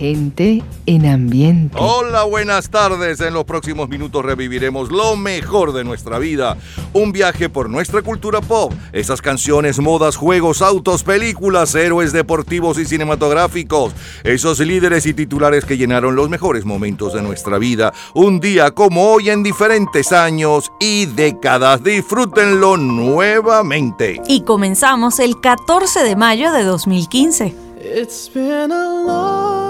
Gente en ambiente. Hola, buenas tardes. En los próximos minutos reviviremos lo mejor de nuestra vida. Un viaje por nuestra cultura pop. Esas canciones, modas, juegos, autos, películas, héroes deportivos y cinematográficos. Esos líderes y titulares que llenaron los mejores momentos de nuestra vida. Un día como hoy en diferentes años y décadas. Disfrútenlo nuevamente. Y comenzamos el 14 de mayo de 2015. It's been a long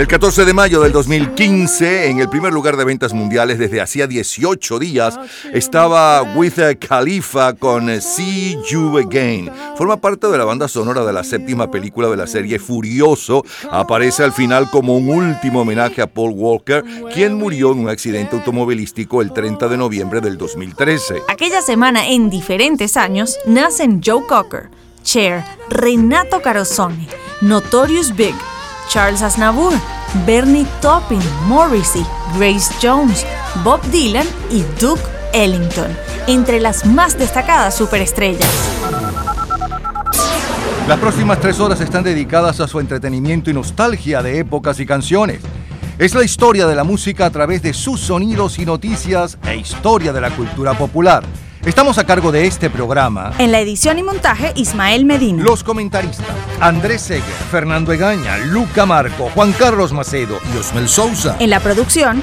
El 14 de mayo del 2015, en el primer lugar de ventas mundiales desde hacía 18 días, estaba With Khalifa con See You Again. Forma parte de la banda sonora de la séptima película de la serie Furioso. Aparece al final como un último homenaje a Paul Walker, quien murió en un accidente automovilístico el 30 de noviembre del 2013. Aquella semana, en diferentes años, nacen Joe Cocker, Cher, Renato Carosone, Notorious Big, Charles Aznavour, Bernie Taupin, Morrissey, Grace Jones, Bob Dylan y Duke Ellington, entre las más destacadas superestrellas. Las próximas tres horas están dedicadas a su entretenimiento y nostalgia de épocas y canciones. Es la historia de la música a través de sus sonidos y noticias e historia de la cultura popular. Estamos a cargo de este programa. En la edición y montaje, Ismael Medina. Los comentaristas Andrés Seger, Fernando Egaña, Luca Marco, Juan Carlos Macedo y Osmel Sousa. En la producción,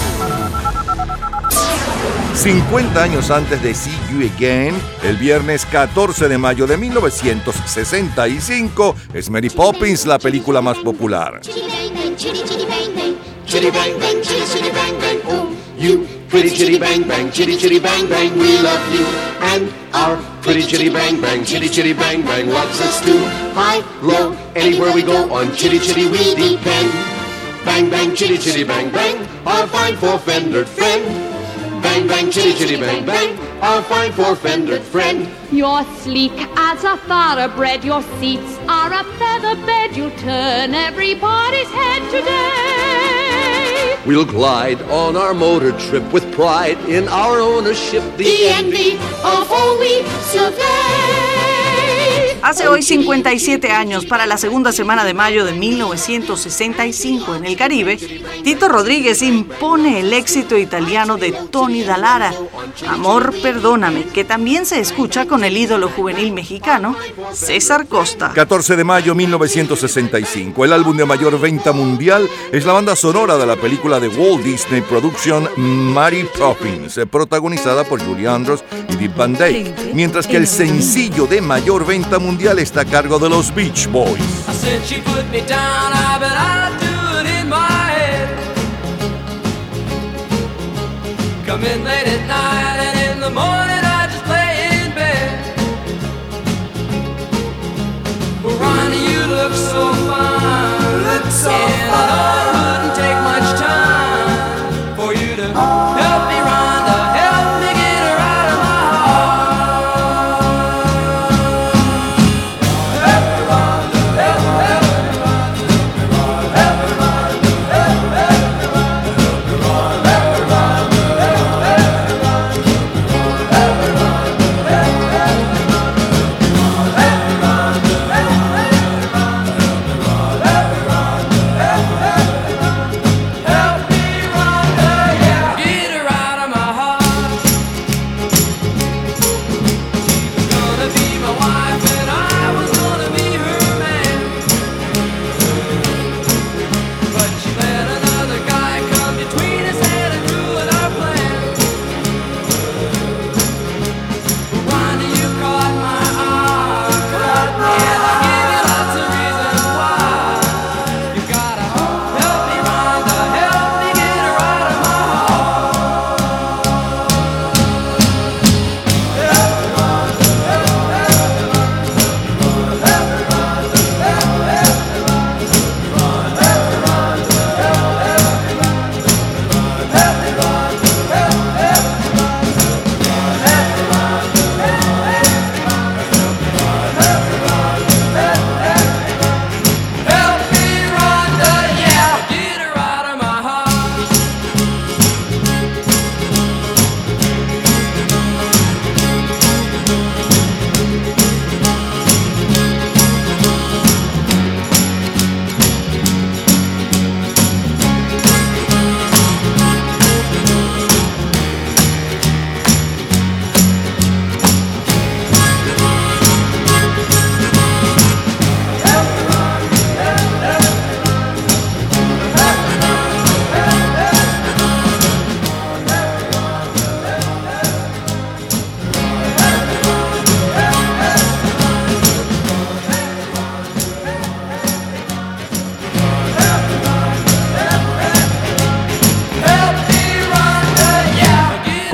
50 años antes de See You Again, el viernes 14 de mayo de 1965, es Mary Poppins la película más popular. Pretty chitty bang bang, chitty chitty bang bang, we love you and our pretty chitty bang bang, chitty chitty bang bang loves us too. High, low, anywhere we go on chitty chitty we depend. Bang bang, chitty chitty bang bang, our fine four-fendered friend. Bang bang, chitty chitty bang bang, our fine four-fendered friend. You're sleek as a thoroughbred, your seats are a feather bed. You'll turn everybody's head today. We'll glide on our motor trip with pride in our ownership, the envy of all we survey. Hace hoy 57 años, para la segunda semana de mayo de 1965 en el Caribe, Tito Rodríguez impone el éxito italiano de Tony Dallara, Amor, perdóname, que también se escucha con el ídolo juvenil mexicano César Costa. 14 de mayo 1965, el álbum de mayor venta mundial es la banda sonora de la película de Walt Disney Production Mary Poppins, protagonizada por Julie Andrews y Dick Van Dyke, mientras que el sencillo de mayor venta mundial mundial está a cargo de los Beach Boys. Come in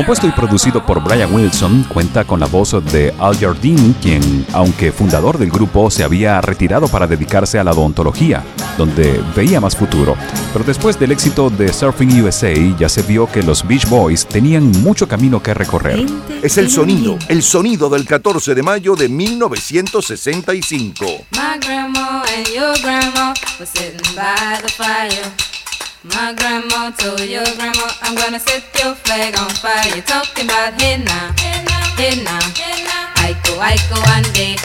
Compuesto y producido por Brian Wilson, cuenta con la voz de Al Jardine, quien, aunque fundador del grupo, se había retirado para dedicarse a la odontología, donde veía más futuro. Pero después del éxito de Surfing USA, ya se vio que los Beach Boys tenían mucho camino que recorrer. Es el sonido, el sonido del 14 de mayo de 1965. My grandma told your grandma, I'm gonna set your flag on fire. You're talking about hey now, Aiko, Aiko, ande.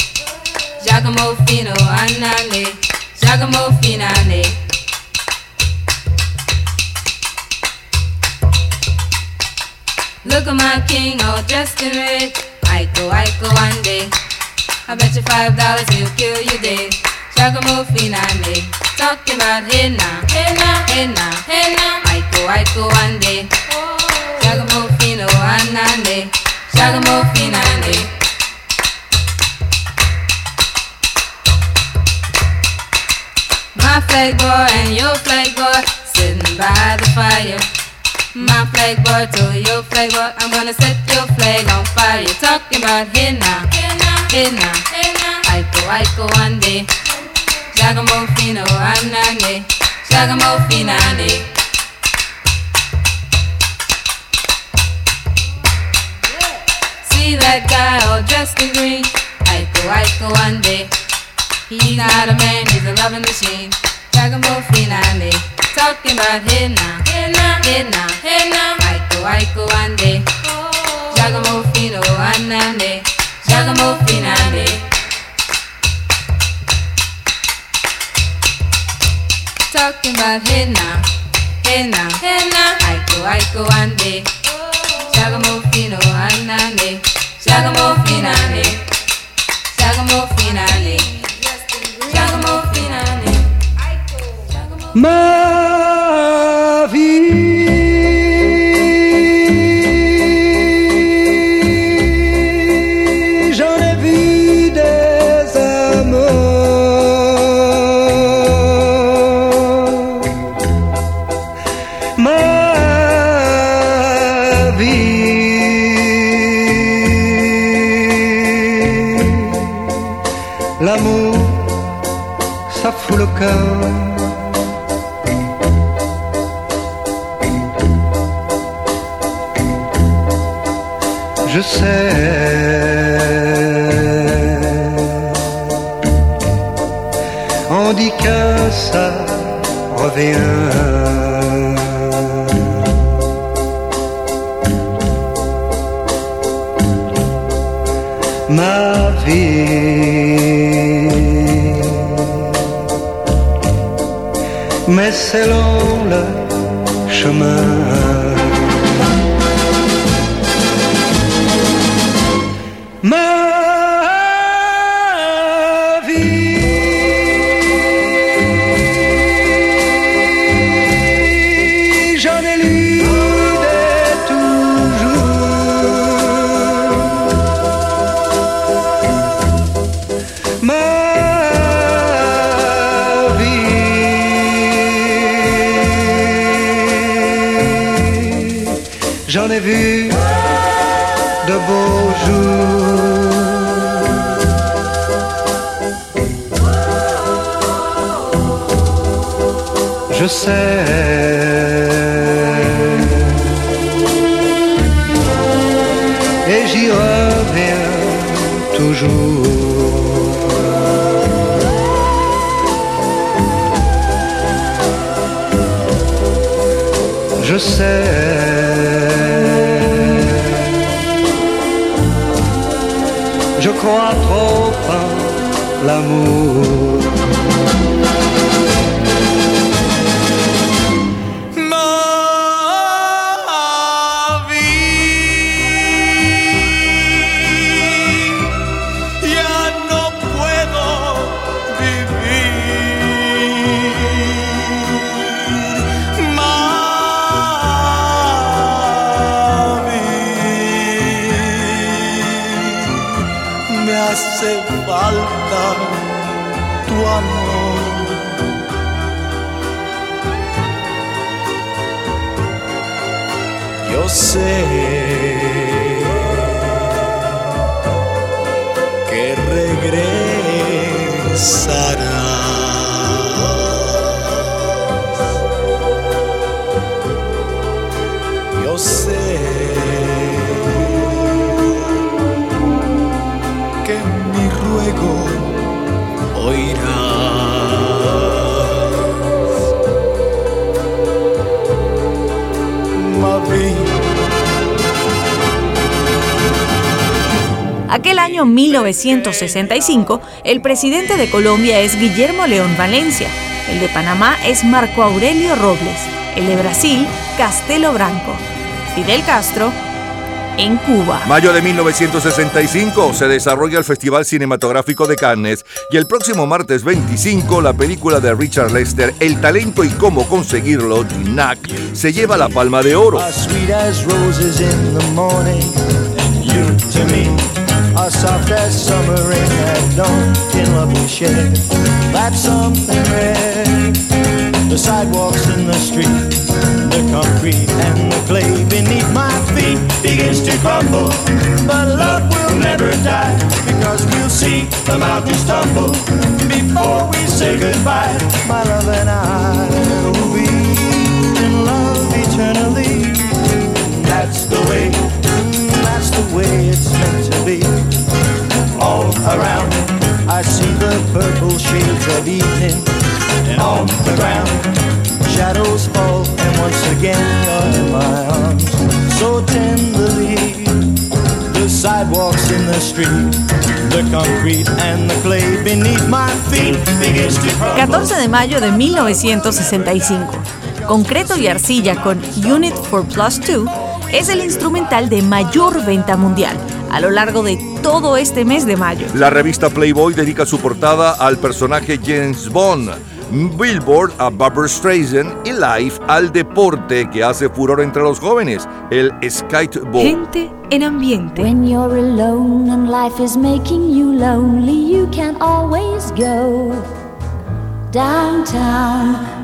Giacomo fino, anane. Giacomo finane. Look at my king all dressed in red. Aiko, Aiko, ande. I bet you five dollars he'll kill you dead. Giacomo finane talking about hey now, hey now. Aiko, aiko, ande. Shagamo fino, anande. Shagamo finande. My flag boy and your flag boy sitting by the fire. My flag boy to your flag boy, I'm gonna set your flag on fire. Talking about here now, here now. Aiko, Aiko, one day. Giacomo Fino, Anane, Giacomo Finane. See that guy all dressed in green? Aiko, Aiko, one day. He's not a man, he's a loving machine. Giacomo Finane, talking about here now, here now, here now, here now. Aiko, Aiko, one day. Oh. Giacomo Fino, Anane, Giacomo Finane. Talking about henna, henna, henna. Aiko, aiko, ande. Sagamofino, anane. Sagamofinane. Sagamofinane. Sagamofinane. Sagamofinane. Ma vie. Mais c'est long le chemin. En 1965, el presidente de Colombia es Guillermo León Valencia, el de Panamá es Marco Aurelio Robles, el de Brasil, Castelo Branco, Fidel Castro, en Cuba. Mayo de 1965 se desarrolla el Festival Cinematográfico de Cannes y el próximo martes 25 la película de Richard Lester El talento y cómo conseguirlo, NAC, se lleva la palma de oro. As and are soft as summer rain at dawn. In love we share, that's something rare. The sidewalks in the street, the concrete and the clay beneath my feet begins to crumble. But love will never die because we'll see the mountains tumble before we say goodbye. My love and I will be in love eternally. That's the way, the way it's meant to be. All around, I see the purple shades of evening, and on the ground, shadows fall, and once again you're in my arms, so tenderly. The sidewalks in the street, the concrete and the clay beneath my feet begins to crumble. 14 de mayo de 1965. Concreto y arcilla con Unit 4 Plus 2 es el instrumental de mayor venta mundial a lo largo de todo este mes de mayo. La revista Playboy dedica su portada al personaje James Bond. Billboard a Barbara Streisand y Life al deporte que hace furor entre los jóvenes, el skateboard. Gente en ambiente. When you're alone and life is making you lonely, you can always go downtown.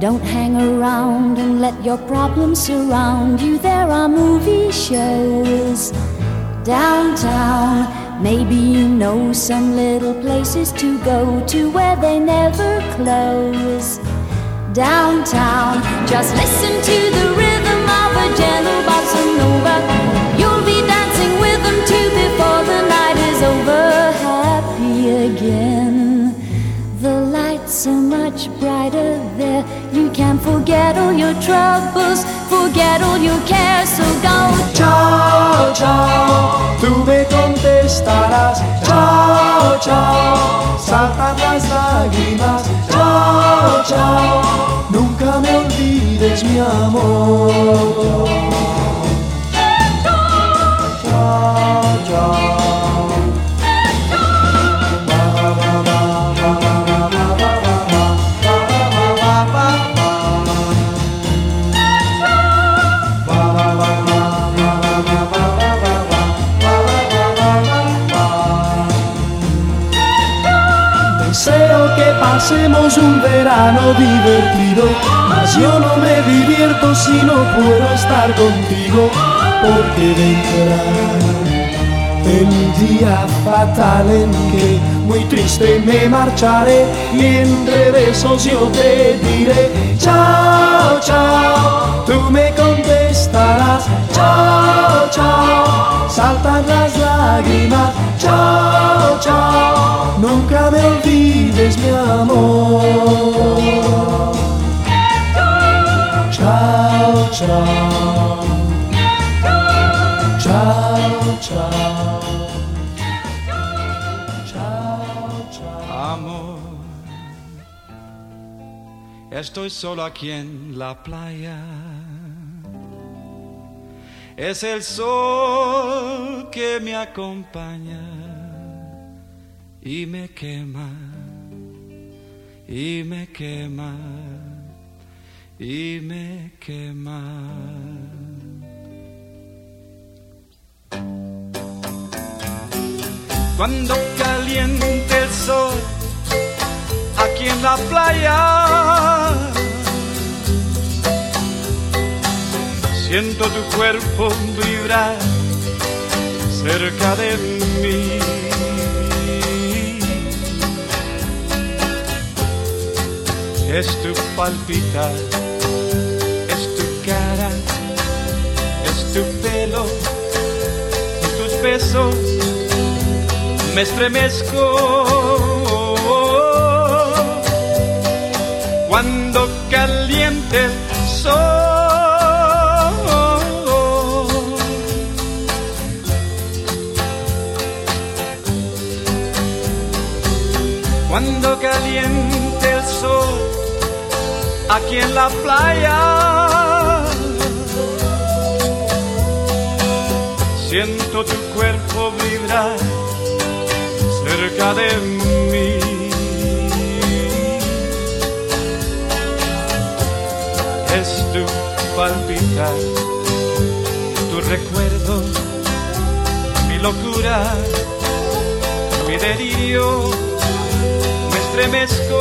Don't hang around and let your problems surround you. There are movie shows downtown. Maybe you know some little places to go to where they never close. Downtown, just listen to the rhythm of a gentle bossa nova. You'll be dancing with them too before the night is over. Happy again. The lights are much brighter there. You can forget all your troubles, forget all your cares. So go. Ciao, ciao, tú me contestarás. Ciao, ciao, saltan las lágrimas. Ciao, ciao, nunca me olvides mi amor. Ciao, ciao. Deseo pasemos un verano divertido, mas yo no me divierto si no puedo estar contigo, porque vendrá el día fatal en que muy triste me marcharé y entre besos yo te diré chao, chao, tú me contestarás chao, chao, saltan las lágrimas chao, estoy solo aquí en la playa. Es el sol que me acompaña y me quema, y me quema, y me quema. Cuando caliente el sol aquí en la playa, siento tu cuerpo vibrar cerca de mí. Es tu palpitar, es tu cara, es tu pelo, tus besos. Me estremezco cuando caliente el sol. Cuando caliente el sol aquí en la playa, siento tu cuerpo vibrar cerca de mí. Palpitar, tu recuerdo, mi locura, mi delirio, me estremezco.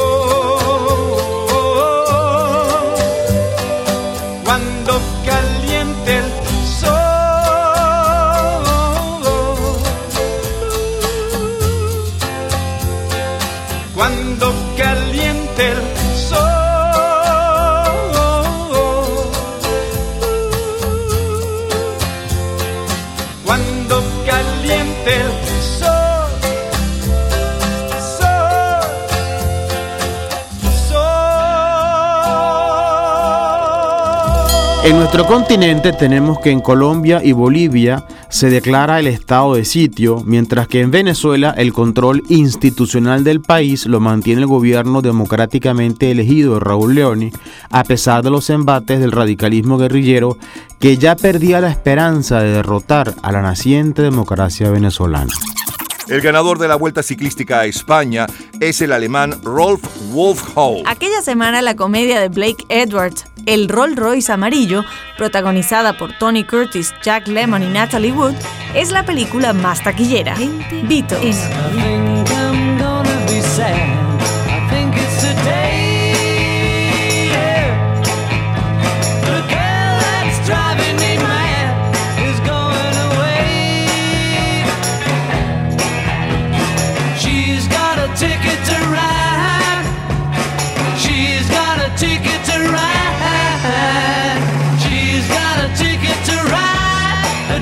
Nuestro continente tenemos que en Colombia y Bolivia se declara el estado de sitio, mientras que en Venezuela el control institucional del país lo mantiene el gobierno democráticamente elegido Raúl Leoni, a pesar de los embates del radicalismo guerrillero que ya perdía la esperanza de derrotar a la naciente democracia venezolana. El ganador de la Vuelta Ciclística a España es el alemán Rolf Wolfhau. Aquella semana la comedia de Blake Edwards, El Rolls Royce Amarillo, protagonizada por Tony Curtis, Jack Lemmon y Natalie Wood, es la película más taquillera. Beatles.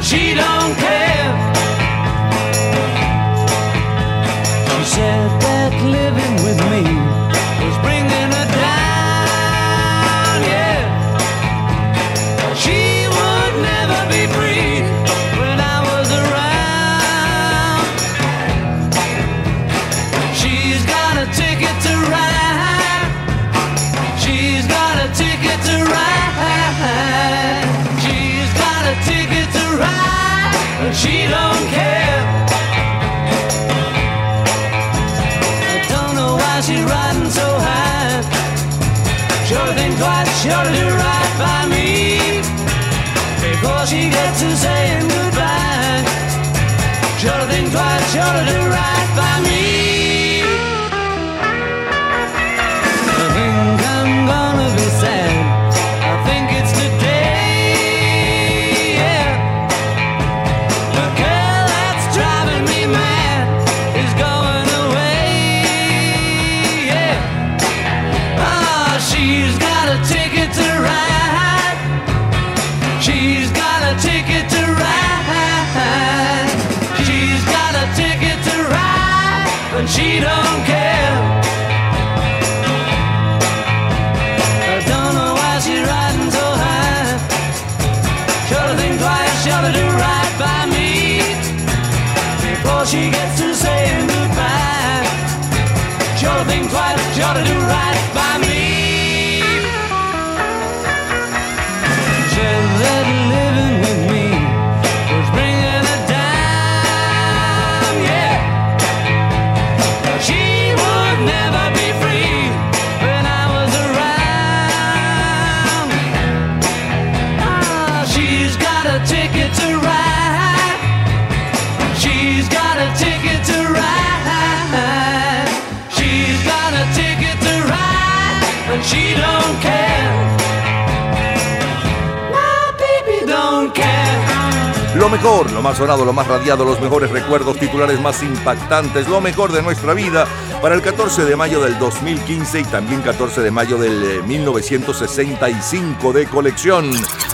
She don't care. She don't care. I don't know why she's riding so high. Sure think twice, sure to do right by me. Before she gets to saying goodbye. Sure to think twice, sure to do right mejor, lo más sonado, lo más radiado, los mejores recuerdos, titulares más impactantes, lo mejor de nuestra vida para el 14 de mayo del 2015 y también 14 de mayo del eh, 1965 de colección.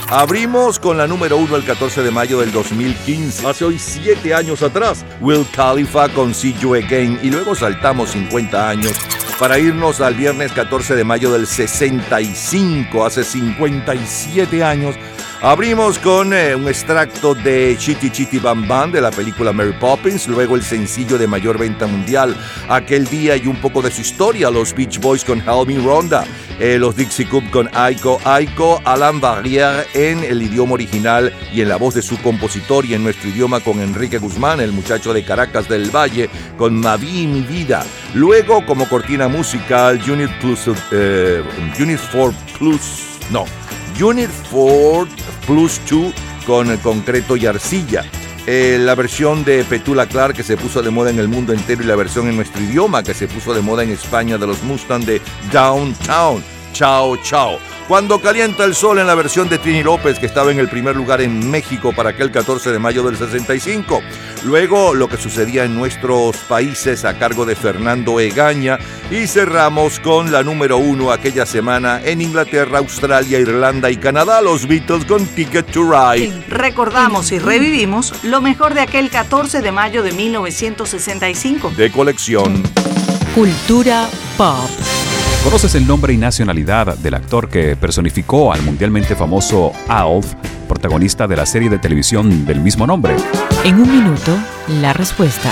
Abrimos con la número uno el 14 de mayo del 2015, hace hoy 7 años atrás, Will Khalifa con See You Again y luego saltamos 50 años para irnos al viernes 14 de mayo del 65, hace 57 años. Abrimos con eh, un extracto de Chitty Chitty Bam Bam de la película Mary Poppins, luego el sencillo de mayor venta mundial, aquel día y un poco de su historia, los Beach Boys con Help Ronda, eh, los Dixie Cup con Aiko Aiko, Alan Barrière en el idioma original y en la voz de su compositor y en nuestro idioma con Enrique Guzmán, el muchacho de Caracas del Valle, con Mavi Mi Vida. Luego como cortina musical, Unit Plus, eh, Unit 4 Plus, no. Unit 4 Plus 2 con concreto y arcilla. Eh, la versión de Petula Clark que se puso de moda en el mundo entero y la versión en nuestro idioma que se puso de moda en España de los Mustang de Downtown. Chao, chao. Cuando calienta el sol en la versión de Trini López, que estaba en el primer lugar en México para aquel 14 de mayo del 65. Luego lo que sucedía en nuestros países a cargo de Fernando Egaña. Y cerramos con la número uno aquella semana en Inglaterra, Australia, Irlanda y Canadá, los Beatles con Ticket to Ride. Recordamos y revivimos lo mejor de aquel 14 de mayo de 1965. De colección. Cultura pop. ¿Conoces el nombre y nacionalidad del actor que personificó al mundialmente famoso Alf, protagonista de la serie de televisión del mismo nombre? En un minuto, la respuesta.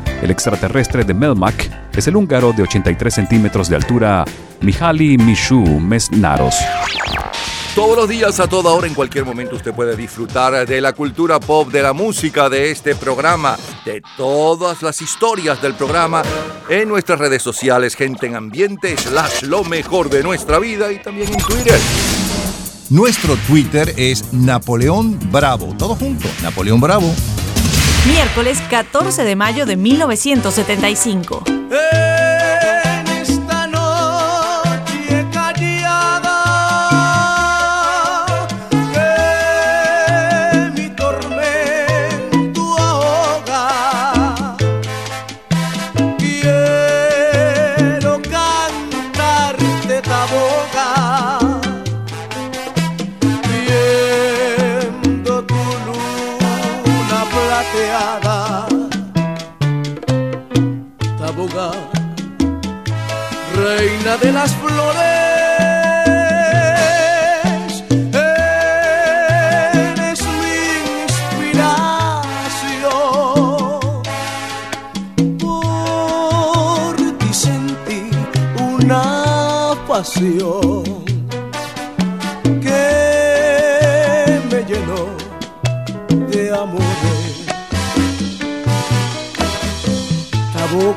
el extraterrestre de Melmac, es el húngaro de 83 centímetros de altura, Mihaly Mishu Mesnaros. Todos los días, a toda hora, en cualquier momento, usted puede disfrutar de la cultura pop, de la música, de este programa, de todas las historias del programa en nuestras redes sociales, gente en ambiente, slash lo mejor de nuestra vida y también en Twitter. Nuestro Twitter es Napoleón Bravo. Todo junto, Napoleón Bravo. Miércoles 14 de mayo de 1975. En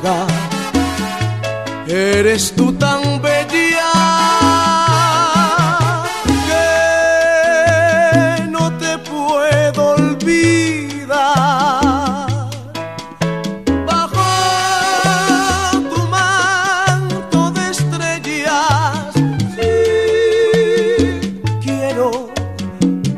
Taboga, eres tú tan bella que no te puedo olvidar. Bajo tu manto de estrellas, sí, quiero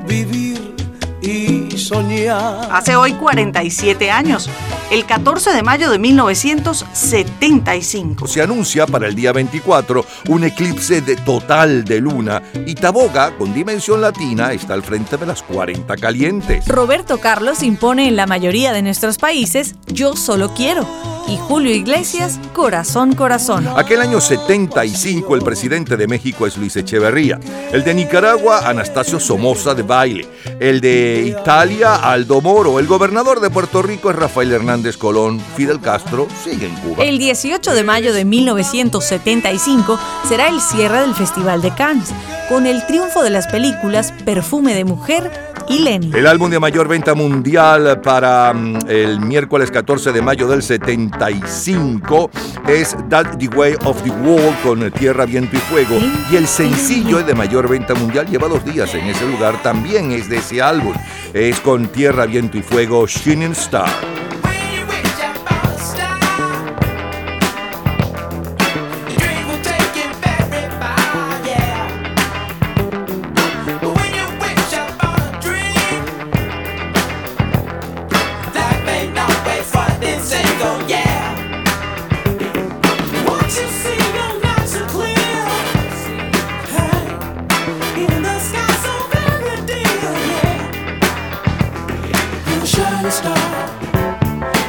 vivir y soñar. Hace hoy 47 años, el 14 de mayo de 1975. Se anuncia para el día 24 un eclipse de total de luna y Taboga, con dimensión latina, está al frente de las 40 calientes. Roberto Carlos impone en la mayoría de nuestros países Yo solo quiero y Julio Iglesias Corazón Corazón. Aquel año 75 el presidente de México es Luis Echeverría, el de Nicaragua Anastasio Somoza de Baile, el de Italia Aldo Moro, el gobernador de Puerto Rico es Rafael Hernández Colón, Fidel Castro sigue en Cuba. El 18 de mayo de 1975 será el cierre del Festival de Cannes, con el triunfo de las películas Perfume de Mujer y Lenny. El álbum de mayor venta mundial para mm, el miércoles 14 de mayo del 75 es That the Way of the World con Tierra, Viento y Fuego. Y el sencillo de mayor venta mundial lleva dos días en ese lugar, también es de ese álbum. Es con Tierra, Viento y Fuego, Shining Star.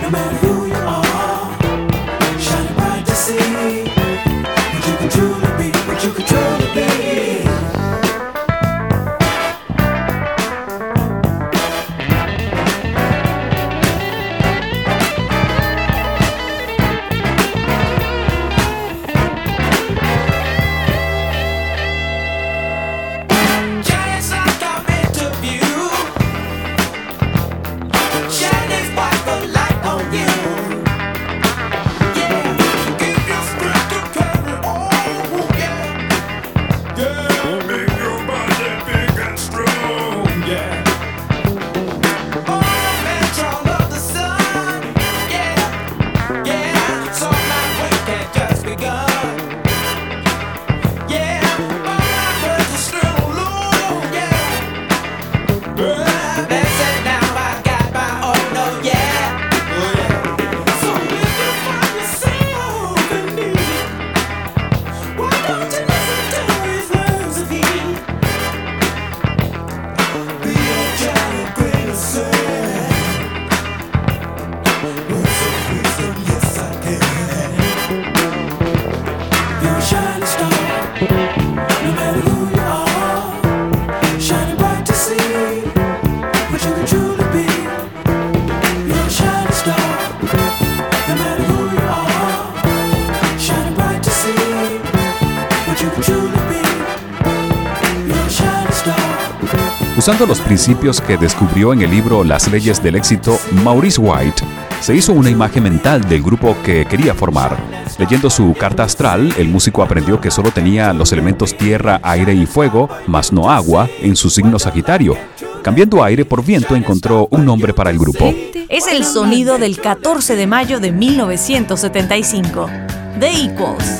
no matter Usando los principios que descubrió en el libro Las leyes del éxito, Maurice White se hizo una imagen mental del grupo que quería formar. Leyendo su carta astral, el músico aprendió que solo tenía los elementos tierra, aire y fuego, más no agua, en su signo Sagitario. Cambiando aire por viento encontró un nombre para el grupo. Es el sonido del 14 de mayo de 1975. The Equals.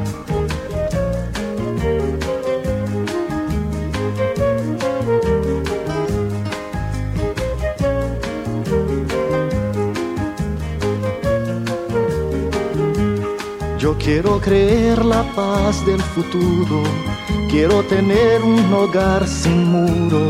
Quiero creer la paz del futuro, quiero tener un hogar sin muro.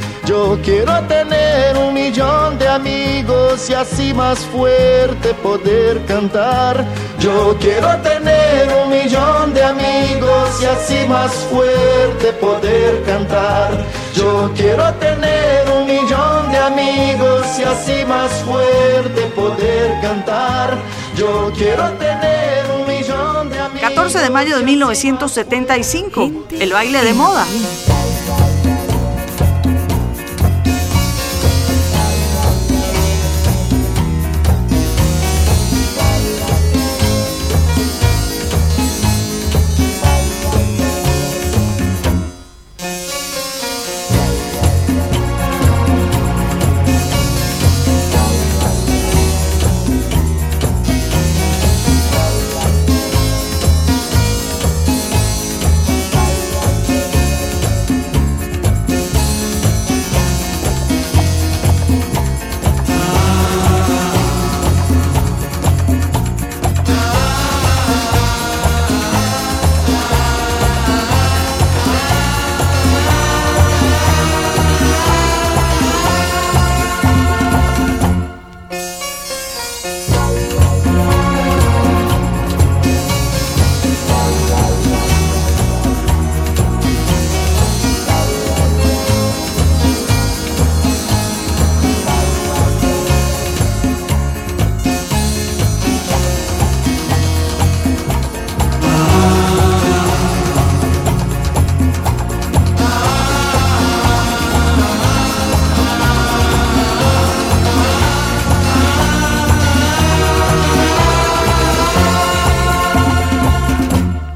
Yo quiero tener un millón de amigos y así más fuerte poder cantar. Yo quiero tener un millón de amigos y así más fuerte poder cantar. Yo quiero tener un millón de amigos y así más fuerte poder cantar. Yo quiero tener un millón de amigos. 14 de mayo de 1975, el baile de moda.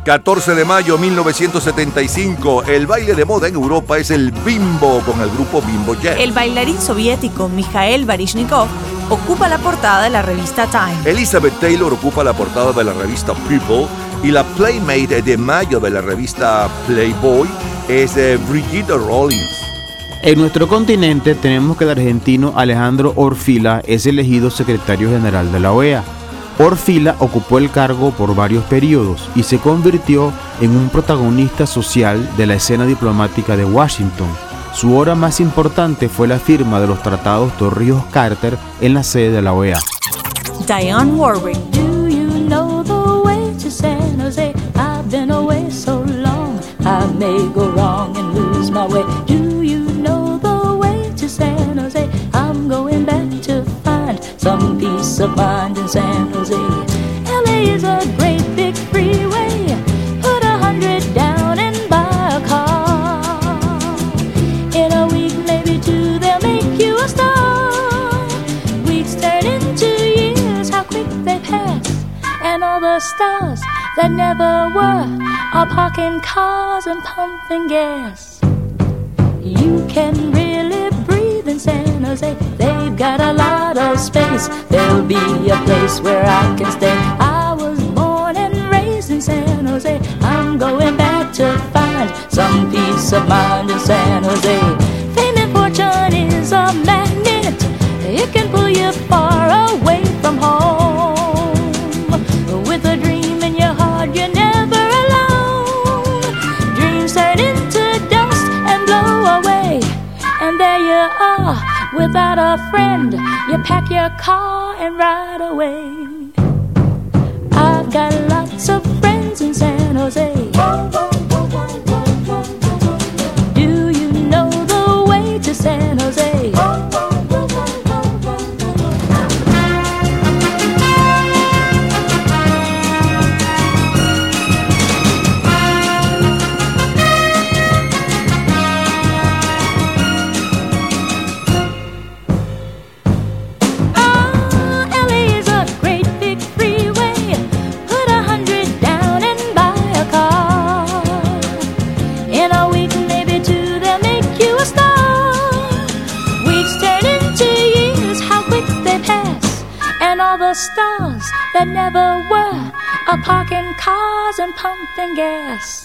...14 de mayo 1975... ...el baile de moda en Europa es el Bimbo... ...con el grupo Bimbo Jet. El bailarín soviético Mikhail Baryshnikov ocupa la portada de la revista Time. Elizabeth Taylor ocupa la portada de la revista People... ...y la Playmate de mayo de la revista Playboy... ...es eh, Brigitte Rollins. En nuestro continente tenemos que el argentino Alejandro Orfila es elegido secretario general de la OEA. Orfila ocupó el cargo por varios periodos y se convirtió en un protagonista social de la escena diplomática de Washington. Su obra más importante fue la firma de los tratados Torrijos-Carter en la sede de la OEA. Dionne Warwick. Do you know the way to San Jose? I've been away so long, I may go wrong and lose my way. Do some peace of mind in San Jose. LA is a great big freeway. Put a hundred down and buy a car. In a week, maybe two, they'll make you a star. Weeks turn into years, how quick they pass. And all the stars that never were are parking cars and pumping gas. You can really breathe in San Jose. Got a lot of space. There'll be a place where I can stay. I was born and raised in San Jose. I'm going back to find some peace of mind in San Jose. Fame and fortune is a magnet. It can pull you far away from home. Without a friend. You pack your car and ride away. I've got lots of friends in San Jose. Pumping gas.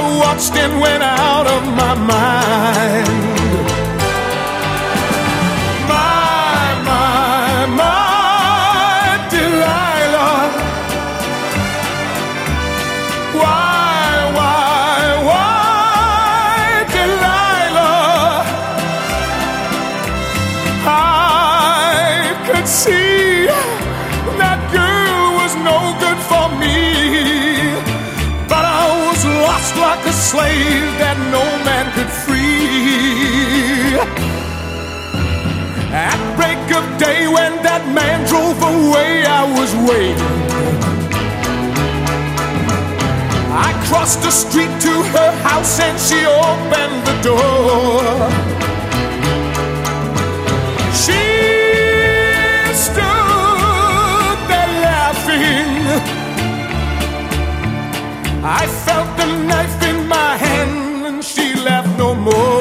I watched and went out of my mind. Man drove away, I was waiting. I crossed the street to her house and she opened the door. She stood there laughing. I felt the knife in my hand and she laughed no more.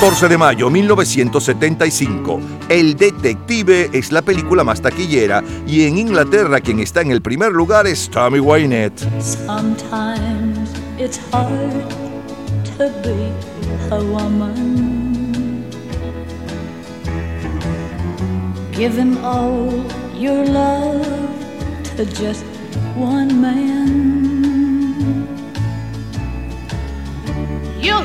14 de mayo 1975. El Detective es la película más taquillera y en Inglaterra quien está en el primer lugar es Tommy Wynette. Sometimes it's hard to be a woman. Giving all your love to just one man. You'll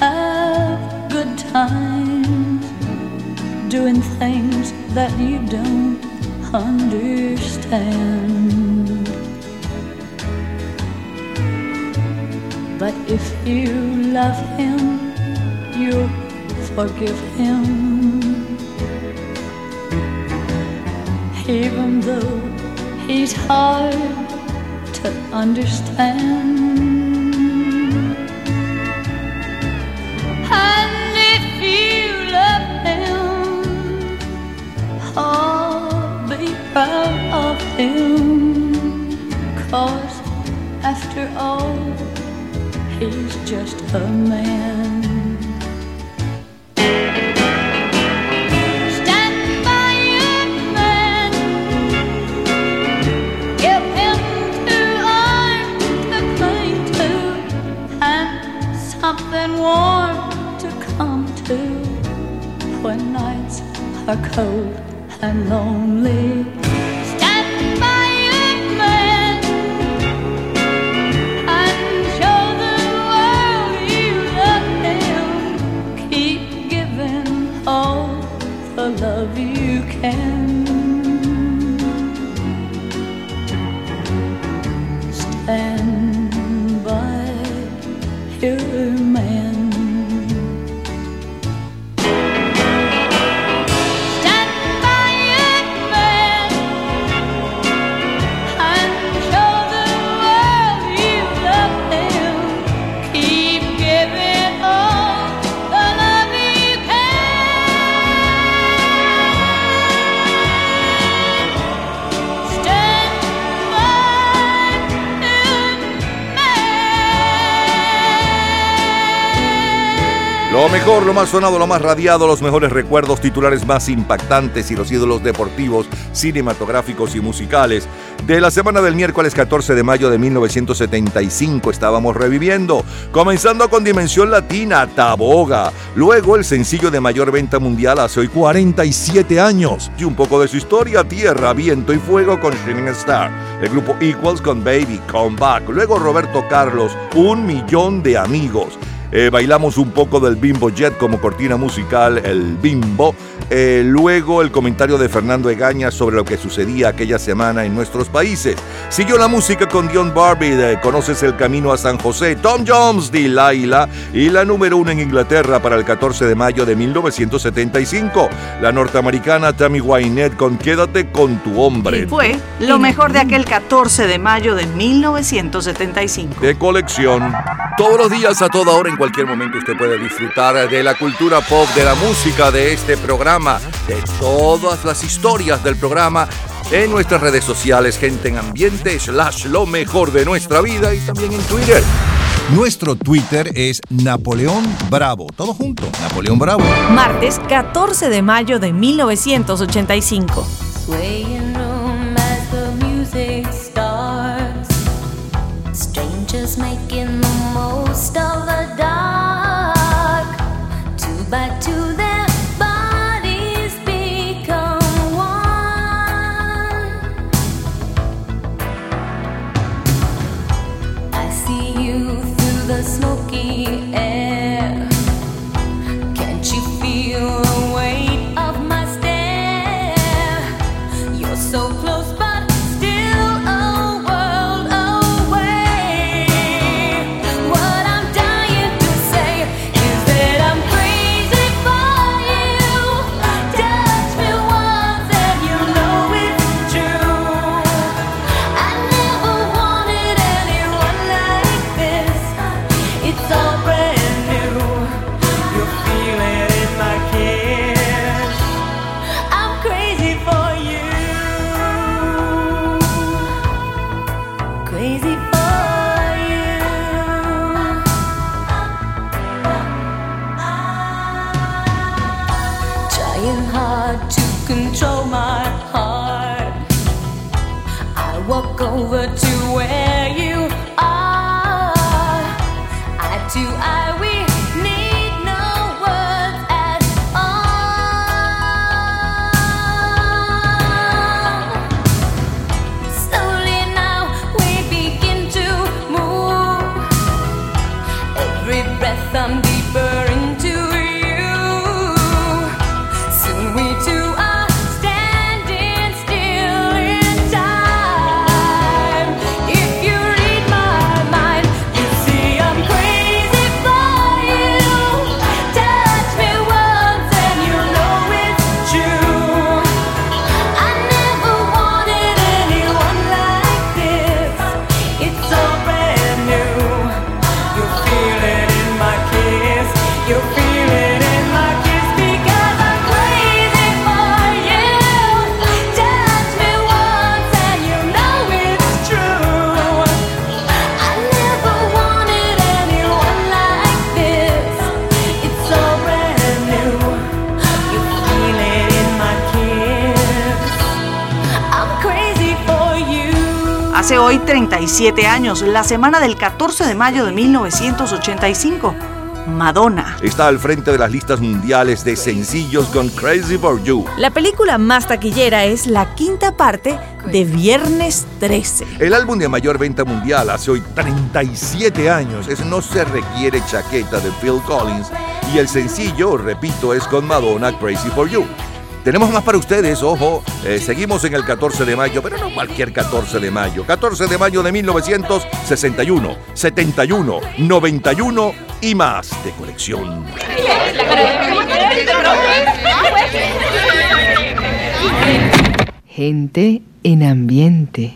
have good times doing things that you don't understand. But if you love him, you'll forgive him. Even though he's hard to understand. Him. Cause after all, he's just a man. Stand by your man. Give him two arms to cling to and something warm to come to when nights are cold and lonely. Lo más sonado, lo más radiado, los mejores recuerdos, titulares más impactantes y los ídolos deportivos, cinematográficos y musicales. De la semana del miércoles 14 de mayo de 1975 estábamos reviviendo, comenzando con Dimensión Latina, Taboga, luego el sencillo de mayor venta mundial hace hoy 47 años, y un poco de su historia, Tierra, Viento y Fuego con Shining Star, el grupo Equals con Baby, Come Back, luego Roberto Carlos, Un Millón de Amigos, eh, bailamos un poco del Bimbo Jet como cortina musical, el Bimbo. Eh, luego el comentario de Fernando Egaña sobre lo que sucedía aquella semana en nuestros países. Siguió la música con Dion Barbie de Conoces el Camino a San José, Tom Jones de Laila y la número uno en Inglaterra para el 14 de mayo de 1975. La norteamericana Tammy Wynette con Quédate con tu hombre. Fue lo mejor de aquel 14 de mayo de 1975. de colección. Todos los días, a toda hora, en cualquier momento, usted puede disfrutar de la cultura pop, de la música, de este programa, de todas las historias del programa en nuestras redes sociales, gente en ambiente, slash lo mejor de nuestra vida y también en Twitter. Nuestro Twitter es Napoleón Bravo. Todo junto, Napoleón Bravo. Martes 14 de mayo de 1985. Swaying Adam hoy 37 años, la semana del 14 de mayo de 1985, Madonna. Está al frente de las listas mundiales de sencillos con Crazy for You. La película más taquillera es la quinta parte de Viernes 13. El álbum de mayor venta mundial hace hoy 37 años es No se requiere chaqueta de Phil Collins y el sencillo, repito, es con Madonna Crazy for You. Tenemos más para ustedes, ojo, eh, seguimos en el 14 de mayo, pero no cualquier 14 de mayo, 14 de mayo de 1961, 71, 91 y más de colección. Gente en ambiente.